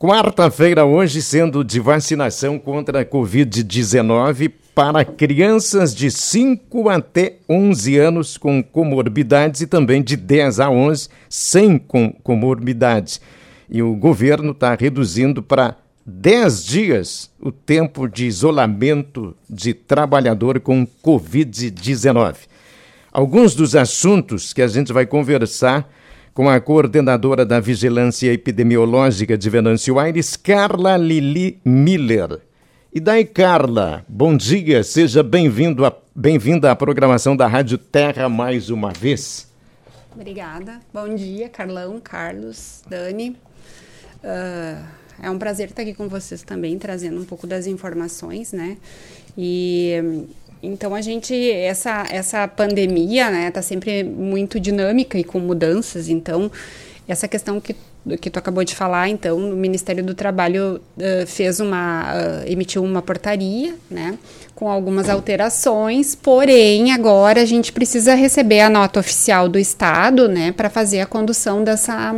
Quarta-feira hoje, sendo de vacinação contra a Covid-19 para crianças de 5 até 11 anos com comorbidades e também de 10 a 11 sem com comorbidades. E o governo está reduzindo para 10 dias o tempo de isolamento de trabalhador com Covid-19. Alguns dos assuntos que a gente vai conversar com a coordenadora da Vigilância Epidemiológica de Venâncio Aires, Carla Lili Miller. E daí, Carla, bom dia, seja bem-vindo a, bem-vinda à programação da Rádio Terra mais uma vez. Obrigada. Bom dia, Carlão, Carlos, Dani. Uh, é um prazer estar aqui com vocês também, trazendo um pouco das informações, né? E então a gente essa essa pandemia, né, tá sempre muito dinâmica e com mudanças. Então essa questão que que tu acabou de falar, então, o Ministério do Trabalho uh, fez uma uh, emitiu uma portaria, né, com algumas alterações. Porém, agora a gente precisa receber a nota oficial do Estado, né, para fazer a condução dessa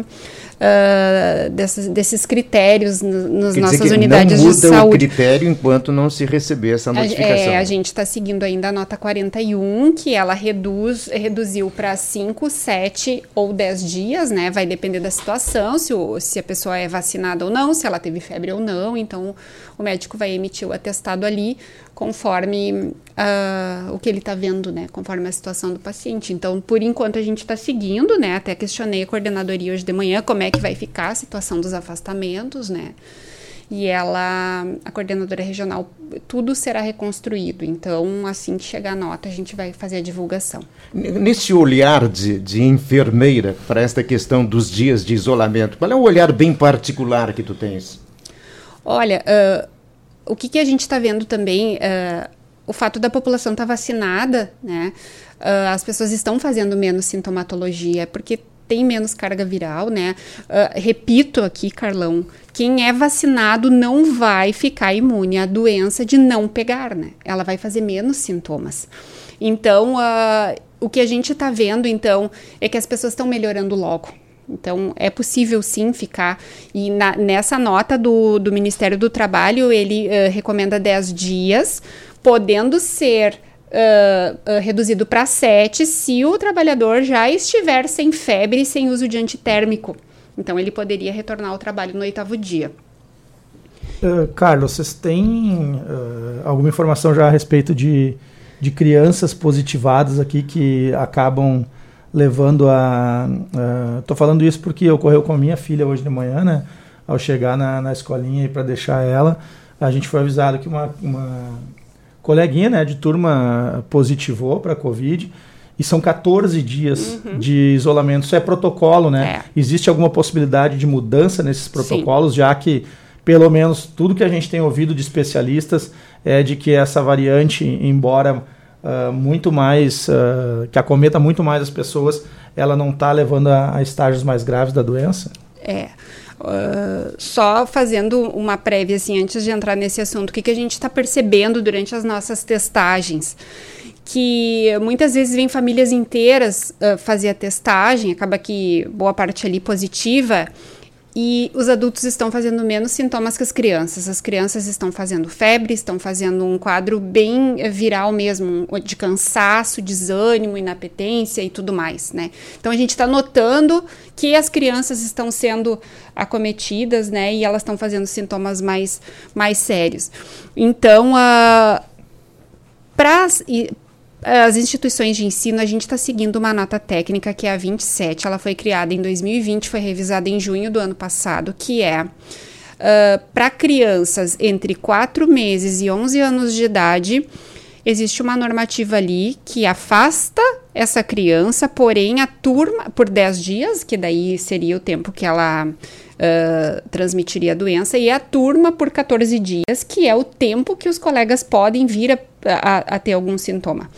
uh, desses, desses critérios nas nossas unidades não muda de saúde. o critério enquanto não se receber essa notificação. É, a gente está seguindo ainda a nota 41, que ela reduz, reduziu para 5, 7 ou 10 dias, né? Vai depender da situação, se, o, se a pessoa é vacinada ou não, se ela teve febre ou não. Então, o médico vai emitir o atestado ali conforme uh, o que ele está vendo, né? Conforme a situação do paciente. Então, por enquanto, a gente está seguindo, né? Até questionei a coordenadoria hoje de manhã como é que vai ficar a situação dos afastamentos, né? E ela, a coordenadora regional, tudo será reconstruído. Então, assim que chegar a nota, a gente vai fazer a divulgação. Nesse olhar de, de enfermeira para esta questão dos dias de isolamento, qual é o olhar bem particular que tu tens? Olha, uh, o que, que a gente está vendo também, uh, o fato da população estar tá vacinada, né? Uh, as pessoas estão fazendo menos sintomatologia, porque tem menos carga viral, né? Uh, repito aqui, Carlão, quem é vacinado não vai ficar imune à doença de não pegar, né? Ela vai fazer menos sintomas. Então, o que a gente está vendo, então, é que as pessoas estão melhorando logo. Então, é possível sim ficar. E na, nessa nota do, do Ministério do Trabalho, ele uh, recomenda 10 dias, podendo ser uh, uh, reduzido para 7 se o trabalhador já estiver sem febre e sem uso de antitérmico. Então, ele poderia retornar ao trabalho no oitavo dia. Carlos, vocês têm alguma informação já a respeito de, de crianças positivadas aqui que acabam levando a. Estou falando isso porque ocorreu com a minha filha hoje de manhã, né? Ao chegar na, na escolinha para deixar ela, a gente foi avisado que uma, uma coleguinha né, de turma positivou para a Covid. E são 14 dias uhum. de isolamento. Isso é protocolo, né? É. Existe alguma possibilidade de mudança nesses protocolos, Sim. já que, pelo menos, tudo que a gente tem ouvido de especialistas é de que essa variante, embora uh, muito mais, uh, que acometa muito mais as pessoas, ela não está levando a, a, estágios mais graves da doença? É. Uh, só fazendo uma prévia, assim, antes de entrar nesse assunto, o que, que a gente está percebendo durante as nossas testagens? que muitas vezes vem famílias inteiras uh, fazer a testagem, acaba que boa parte ali positiva, e os adultos estão fazendo menos sintomas que as crianças. As crianças estão fazendo febre, estão fazendo um quadro bem viral mesmo, de cansaço, desânimo, inapetência e tudo mais, né? Então a gente está notando que as crianças estão sendo acometidas, né? E elas estão fazendo sintomas mais, mais sérios. Então, uh, as instituições de ensino, a gente está seguindo uma nota técnica que é a 27. Ela foi criada em 2020, foi revisada em junho do ano passado, que é uh, para crianças entre 4 meses e 11 anos de idade. Existe uma normativa ali que afasta essa criança, porém a turma, por 10 dias, que daí seria o tempo que ela uh, transmitiria a doença, e a turma por 14 dias, que é o tempo que os colegas podem vir a, a, a ter algum sintoma.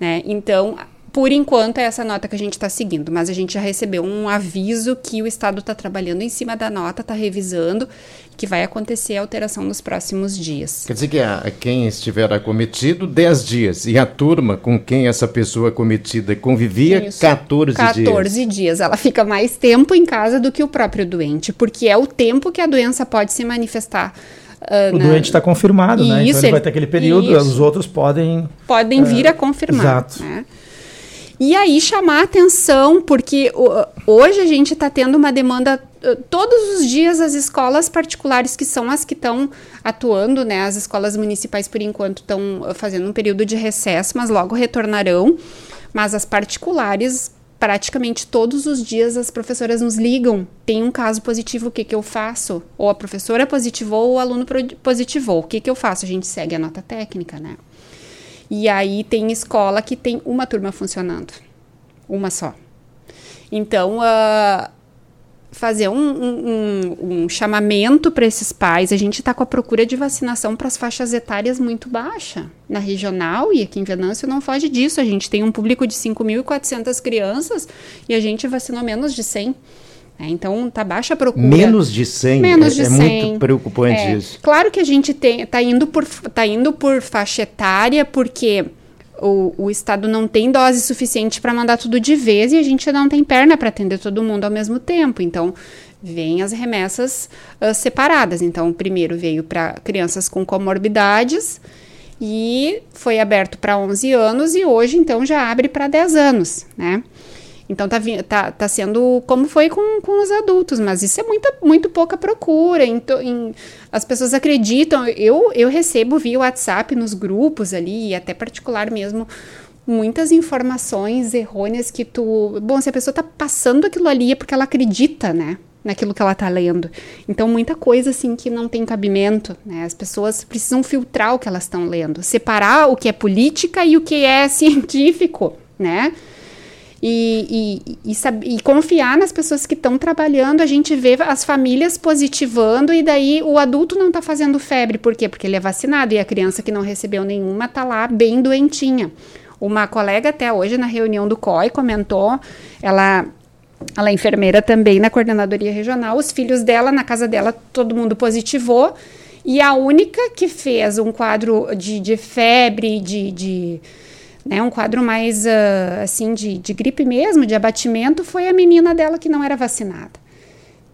Né? Então, por enquanto é essa nota que a gente está seguindo, mas a gente já recebeu um aviso que o Estado está trabalhando em cima da nota, está revisando, que vai acontecer a alteração nos próximos dias. Quer dizer que a, quem estiver acometido, 10 dias, e a turma com quem essa pessoa acometida convivia, Isso. 14, 14 dias. 14 dias. Ela fica mais tempo em casa do que o próprio doente, porque é o tempo que a doença pode se manifestar. Uh, o na... doente está confirmado, né? Então ele vai ter aquele período, isso. os outros podem. Podem vir a confirmar. Exato. Né? E aí chamar atenção, porque hoje a gente está tendo uma demanda todos os dias as escolas particulares que são as que estão atuando, né? As escolas municipais por enquanto estão fazendo um período de recesso, mas logo retornarão. Mas as particulares praticamente todos os dias as professoras nos ligam. Tem um caso positivo, o que, que eu faço? Ou a professora positivou ou o aluno positivou. O que, que eu faço? A gente segue a nota técnica, né? E aí tem escola que tem uma turma funcionando. Uma só. Então, uh, fazer um, um, um chamamento para esses pais. A gente está com a procura de vacinação para as faixas etárias muito baixa. Na regional e aqui em Venâncio não foge disso. A gente tem um público de 5.400 crianças e a gente vacinou menos de 100. É, então tá baixa a procura. Menos de 100. Menos de é, 100. é muito preocupante é, isso. Claro que a gente tem, tá indo por, tá indo por faixa etária porque o, o Estado não tem dose suficiente para mandar tudo de vez e a gente não tem perna para atender todo mundo ao mesmo tempo. Então vêm as remessas uh, separadas. Então, o primeiro veio para crianças com comorbidades e foi aberto para 11 anos e hoje então já abre para 10 anos, né? Então tá, tá, tá sendo como foi com, com os adultos, mas isso é muita, muito pouca procura. Então, em, as pessoas acreditam. Eu, eu recebo via WhatsApp nos grupos ali, e até particular mesmo, muitas informações errôneas que tu. Bom, se a pessoa tá passando aquilo ali é porque ela acredita, né? Naquilo que ela tá lendo. Então, muita coisa assim que não tem cabimento, né? As pessoas precisam filtrar o que elas estão lendo, separar o que é política e o que é científico, né? E, e, e, e, confiar nas pessoas que estão trabalhando, a gente vê as famílias positivando e daí o adulto não está fazendo febre. Por quê? Porque ele é vacinado e a criança que não recebeu nenhuma está lá bem doentinha. Uma colega até hoje na reunião do COI comentou, ela ela é enfermeira também na coordenadoria regional, os filhos dela, na casa dela, todo mundo positivou, e a única que fez um quadro de, de febre, de, de né, um quadro mais uh, assim de, de gripe mesmo, de abatimento, foi a menina dela que não era vacinada.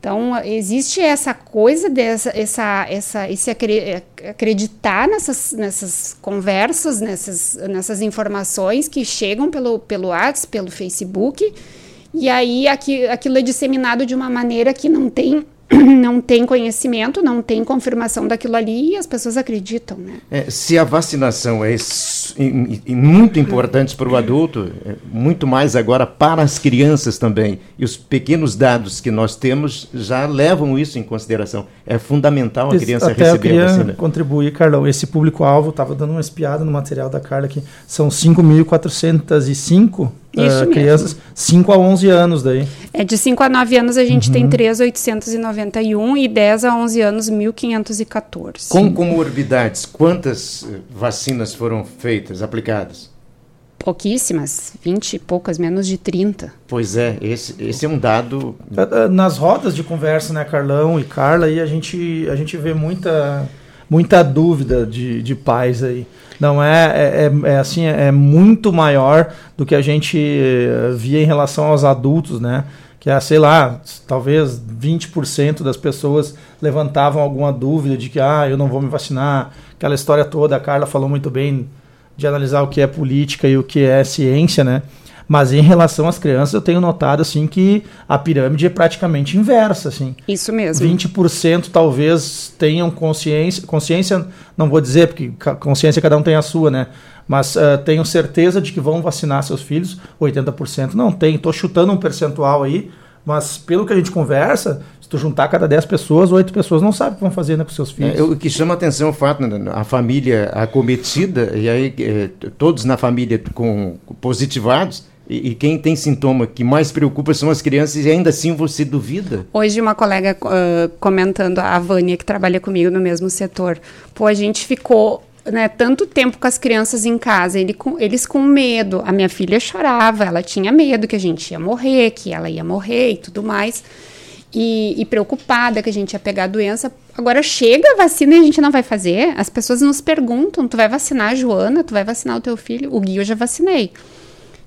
Então, existe essa coisa dessa, essa, essa, esse acreditar nessas, nessas conversas, nessas, nessas informações que chegam pelo, pelo WhatsApp, pelo Facebook, e aí aqui, aquilo é disseminado de uma maneira que não tem não tem conhecimento, não tem confirmação daquilo ali e as pessoas acreditam, né? É, se a vacinação é muito importante para o adulto, é muito mais agora para as crianças também. E os pequenos dados que nós temos já levam isso em consideração. É fundamental a criança Até receber eu a vacina. contribuir, Carlão. Esse público-alvo, estava dando uma espiada no material da Carla aqui, são 5.405 uh, crianças 5 a 11 anos daí. É de 5 a 9 anos a gente uhum. tem 3.891 e 10 a 11 anos 1.514. Com comorbidades, quantas eh, vacinas foram feitas, aplicadas? Pouquíssimas, 20 e poucas, menos de 30. Pois é, esse, esse é um dado. É, é, nas rodas de conversa, né, Carlão e Carla, aí a gente, a gente vê muita, muita dúvida de, de pais aí. Não é, é, é, é assim, é, é muito maior do que a gente eh, via em relação aos adultos, né? Que é, sei lá, talvez 20% das pessoas levantavam alguma dúvida de que, ah, eu não vou me vacinar. Aquela história toda, a Carla falou muito bem de analisar o que é política e o que é ciência, né? Mas em relação às crianças, eu tenho notado assim que a pirâmide é praticamente inversa, assim. Isso mesmo. 20% talvez tenham consciência, consciência, não vou dizer porque consciência cada um tem a sua, né? Mas uh, tenho certeza de que vão vacinar seus filhos, 80% não tem. Estou chutando um percentual aí, mas pelo que a gente conversa, se tu juntar cada 10 pessoas, 8 pessoas não sabem o que vão fazer né, com seus filhos. É, o que chama atenção é o fato, né, a família acometida, e aí é, todos na família com positivados, e, e, quem tem sintoma que mais preocupa são as crianças e ainda assim você duvida? Hoje uma colega uh, comentando, a Vânia, que trabalha comigo no mesmo setor, pô, a gente ficou né, tanto tempo com as crianças em casa, ele com, eles com medo. A minha filha chorava, ela tinha medo que a gente ia morrer, que ela ia morrer e tudo mais. E, e, preocupada que a gente ia pegar a doença. Agora chega a vacina e a gente não vai fazer. As pessoas nos perguntam: tu vai vacinar a Joana? Tu vai vacinar o teu filho? O Gui eu já vacinei.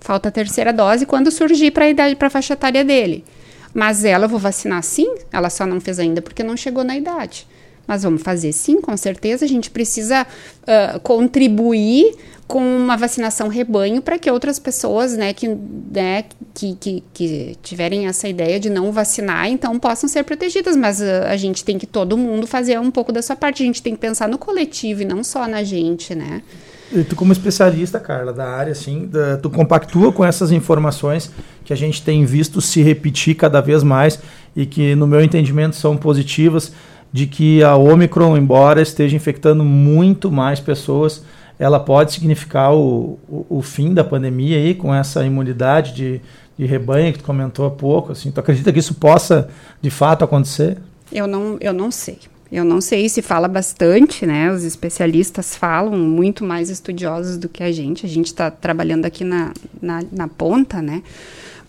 Falta a terceira dose quando surgir para a idade, para a faixa etária dele. Mas ela eu vou vacinar sim? Ela só não fez ainda porque não chegou na idade. Mas vamos fazer sim, com certeza. A gente precisa uh, contribuir com uma vacinação rebanho para que outras pessoas, né, que, né, que, que, que, tiverem essa ideia de não vacinar, então possam ser protegidas. Mas uh, a gente tem que todo mundo fazer um pouco da sua parte. A gente tem que pensar no coletivo e não só na gente, né? E tu como especialista, Carla, da área, assim, da, tu compactua com essas informações que a gente tem visto se repetir cada vez mais e que, no meu entendimento, são positivas de que a Omicron, embora esteja infectando muito mais pessoas, ela pode significar o, o, o fim da pandemia aí, com essa imunidade de, de rebanho que tu comentou há pouco. Assim, tu acredita que isso possa, de fato, acontecer? Eu não, eu não sei. Eu não sei se fala bastante, né? Os especialistas falam, muito mais estudiosos do que a gente. A gente está trabalhando aqui na, na, na ponta, né?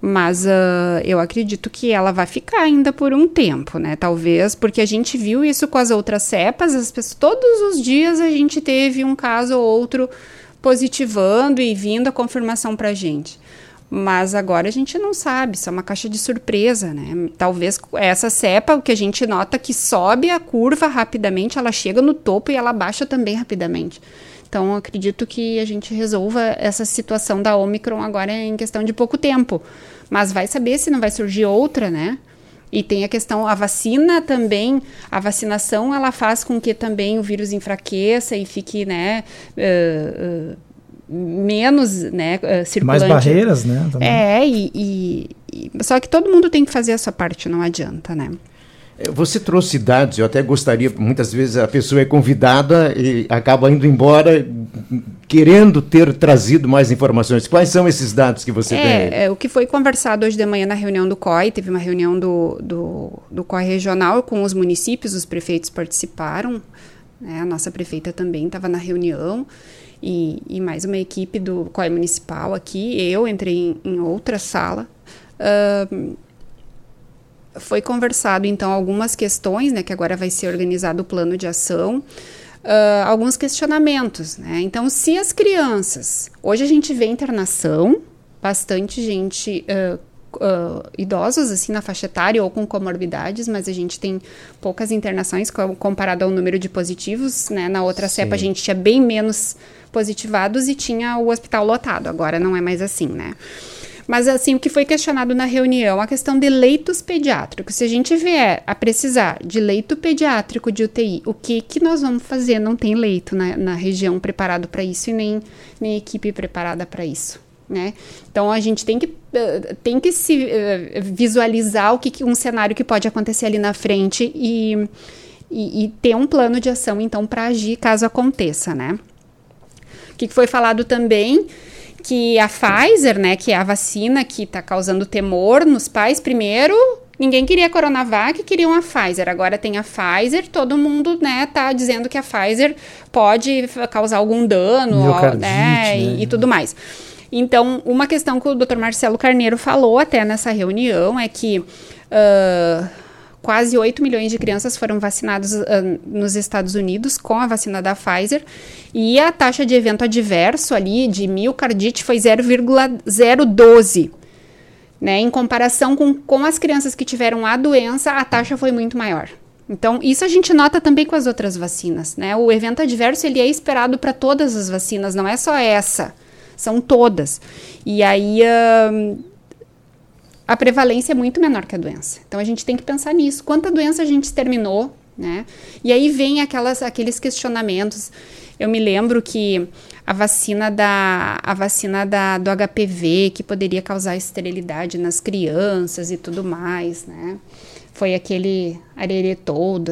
Mas uh, eu acredito que ela vai ficar ainda por um tempo, né? Talvez, porque a gente viu isso com as outras cepas, as pessoas, todos os dias a gente teve um caso ou outro positivando e vindo a confirmação para a gente. Mas agora a gente não sabe, isso é uma caixa de surpresa, né? Talvez essa cepa, o que a gente nota que sobe a curva rapidamente, ela chega no topo e ela baixa também rapidamente. Então, acredito que a gente resolva essa situação da Omicron agora em questão de pouco tempo. Mas vai saber se não vai surgir outra, né? E tem a questão, a vacina também, a vacinação ela faz com que também o vírus enfraqueça e fique, né, uh, uh, menos, né, uh, circulante. Mais barreiras, né? Também. É, e, e, e, só que todo mundo tem que fazer a sua parte, não adianta, né? Você trouxe dados, eu até gostaria, muitas vezes a pessoa é convidada e acaba indo embora querendo ter trazido mais informações. Quais são esses dados que você é, tem? É, o que foi conversado hoje de manhã na reunião do COI, teve uma reunião do, do, do COI regional com os municípios, os prefeitos participaram, né, a nossa prefeita também estava na reunião, e, e, mais uma equipe do COI municipal aqui, eu entrei em, em outra sala. Uh, foi conversado então algumas questões, né, que agora vai ser organizado o plano de ação, uh, alguns questionamentos, né? Então, se as crianças, hoje a gente vê internação, bastante gente uh, Uh, idosos, assim, na faixa etária ou com comorbidades, mas a gente tem poucas internações comparado ao número de positivos, né? Na outra Sim. cepa a gente tinha bem menos positivados e tinha o hospital lotado. Agora não é mais assim, né? Mas, assim, o que foi questionado na reunião, a questão de leitos pediátricos. Se a gente vier a precisar de leito pediátrico de UTI, o que, que nós vamos fazer? Não tem leito na, na região preparado para isso e nem, nem equipe preparada para isso. Né? Então a gente tem que, uh, tem que se uh, visualizar o que, um cenário que pode acontecer ali na frente e, e, e ter um plano de ação então para agir caso aconteça, né? O que, foi falado também que a Pfizer, né, que é a vacina que está causando temor nos pais, primeiro, ninguém queria Coronavac, queriam a Pfizer. Agora tem a Pfizer, todo mundo, né, tá dizendo que a Pfizer pode causar algum dano, né, né? E, e tudo mais. Então, uma questão que o Dr. Marcelo Carneiro falou até nessa reunião é que uh, quase 8 milhões de crianças foram vacinadas uh, nos Estados Unidos com a vacina da Pfizer e a taxa de evento adverso ali de miocardite foi 0,012. Né? Em comparação com, com as crianças que tiveram a doença, a taxa foi muito maior. Então, isso a gente nota também com as outras vacinas, né? O evento adverso, ele é esperado para todas as vacinas, não é só essa, são todas. E aí, a prevalência é muito menor que a doença. Então a gente tem que pensar nisso. Quanta doença a gente exterminou, né? E aí vem aquelas, aqueles questionamentos. Eu me lembro que a vacina da a vacina da, do HPV que poderia causar esterilidade nas crianças e tudo mais, né? Foi aquele arerê todo,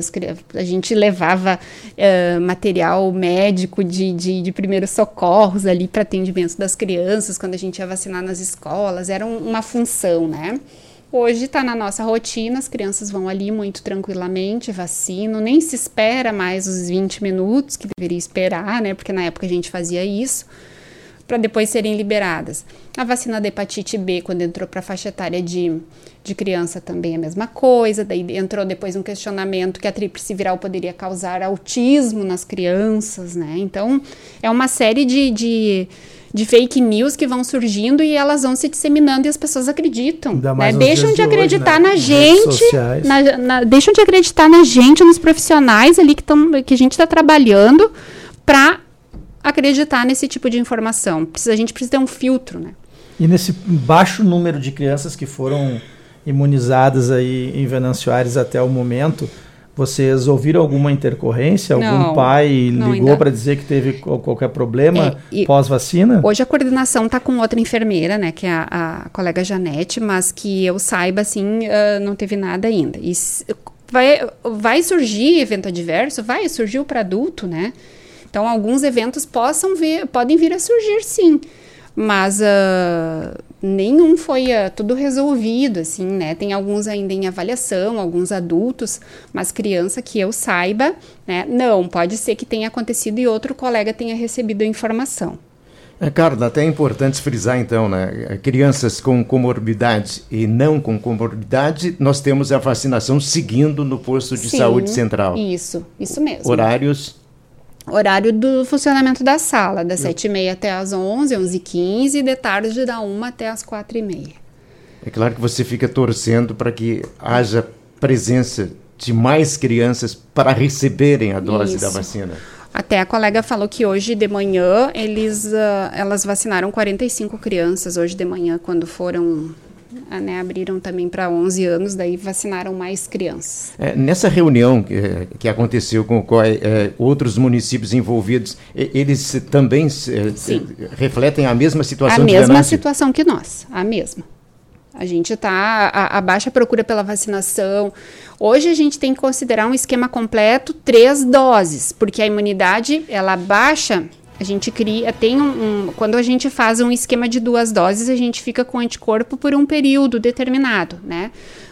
a gente levava uh, material médico de, de, de primeiros socorros ali para atendimento das crianças, quando a gente ia vacinar nas escolas, era um, uma função, né? Hoje está na nossa rotina, as crianças vão ali muito tranquilamente, vacinam, nem se espera mais os 20 minutos que deveria esperar, né? Porque na época a gente fazia isso, para depois serem liberadas. A vacina da hepatite B, quando entrou para a faixa etária de, de criança, também é a mesma coisa. Daí entrou depois um questionamento que a tríplice viral poderia causar autismo nas crianças, né? Então, é uma série de, de de fake news que vão surgindo e elas vão se disseminando e as pessoas acreditam. Né? Deixam de acreditar hoje, né? na gente, na, na, deixam de acreditar na gente, nos profissionais ali que, tão, que a gente está trabalhando para acreditar nesse tipo de informação. Precisa, a gente precisa ter um filtro, né? E nesse baixo número de crianças que foram imunizadas aí em Venâncio Aires até o momento, vocês ouviram alguma intercorrência? Algum não, pai ligou para dizer que teve qualquer problema é, pós-vacina? Hoje a coordenação está com outra enfermeira, né, que é a, a, colega Janete, mas que eu saiba, assim, uh, não teve nada ainda. E vai, vai surgir evento adverso? Vai, surgiu para adulto, né? Então, alguns eventos possam vir, podem vir a surgir, sim. Mas uh, nenhum foi uh, tudo resolvido, assim, né? Tem alguns ainda em avaliação, alguns adultos, mas criança que eu saiba, né? Não, pode ser que tenha acontecido e outro colega tenha recebido a informação. É, Carla, até é importante frisar então, né? Crianças com comorbidade e não com comorbidade, nós temos a vacinação seguindo no posto de Sim, saúde central. Isso, isso mesmo. Horários horário do funcionamento da sala, das sete e meia até as onze, onze e quinze, e de tarde da uma até as quatro e meia. É claro que você fica torcendo para que haja presença de mais crianças para receberem a dose Isso. da vacina. Até a colega falou que hoje de manhã eles, uh, elas vacinaram 45 crianças hoje de manhã quando foram né, abriram também para 11 anos, daí vacinaram mais crianças. É, nessa reunião que, que aconteceu com é, outros municípios envolvidos, eles também é, refletem a mesma situação? A mesma situação que nós, a mesma. A gente está a, a, baixa procura pela vacinação. Hoje a gente tem que considerar um esquema completo, três doses, porque a imunidade ela baixa a gente cria, tem um, um, quando a gente faz um esquema de duas doses, a gente fica com anticorpo por um período determinado, né?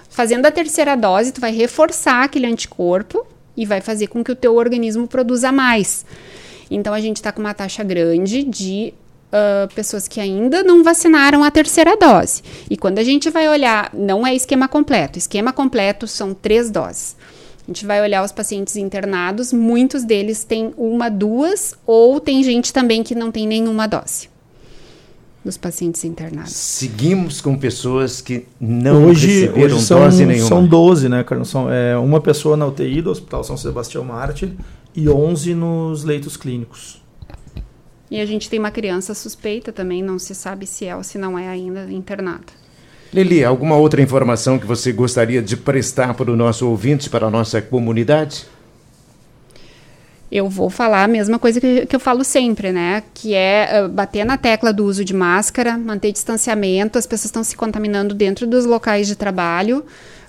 Fazendo a terceira dose, tu vai reforçar aquele anticorpo e vai fazer com que o teu organismo produza mais. Então a gente está com uma taxa grande de uh, pessoas que ainda não vacinaram a terceira dose. E quando a gente vai olhar, não é esquema completo. Esquema completo são três doses. A gente vai olhar os pacientes internados, muitos deles têm uma, duas, ou tem gente também que não tem nenhuma dose dos pacientes internados. Seguimos com pessoas que não hoje, receberam hoje são, dose nenhuma. São 12, né, Carlos? São, é, uma pessoa na UTI do Hospital São Sebastião Mártir e 11 nos leitos clínicos. E a gente tem uma criança suspeita também, não se sabe se é ou se não é ainda internada. Lili, alguma outra informação que você gostaria de prestar para o nosso ouvinte, para a nossa comunidade? Eu vou falar a mesma coisa que, que eu falo sempre, né? Que é uh, bater na tecla do uso de máscara, manter distanciamento, as pessoas estão se contaminando dentro dos locais de trabalho,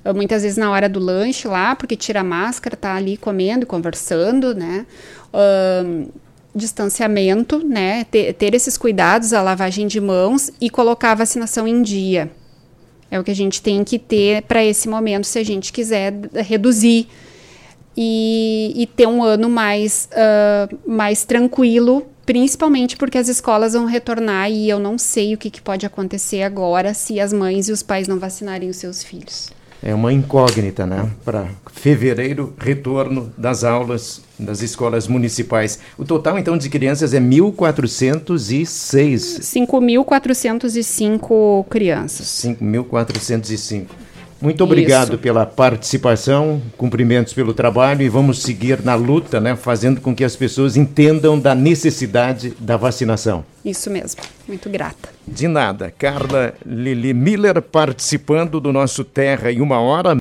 uh, muitas vezes na hora do lanche lá, porque tira a máscara, tá ali comendo conversando, né? Uh, distanciamento, né? Ter, ter esses cuidados, a lavagem de mãos e colocar a vacinação em dia. É o que a gente tem que ter para esse momento, se a gente quiser reduzir e, e ter um ano mais, uh, mais tranquilo, principalmente porque as escolas vão retornar e eu não sei o que, que pode acontecer agora se as mães e os pais não vacinarem os seus filhos é uma incógnita, né? Para fevereiro, retorno das aulas das escolas municipais. O total, então, de crianças é 1.406. 5.405 crianças. 5.405. Muito obrigado Isso. pela participação, cumprimentos pelo trabalho e vamos seguir na luta, né, fazendo com que as pessoas entendam da necessidade da vacinação. Isso mesmo. Muito grata. De nada. Carla Lili Miller participando do nosso Terra em uma hora.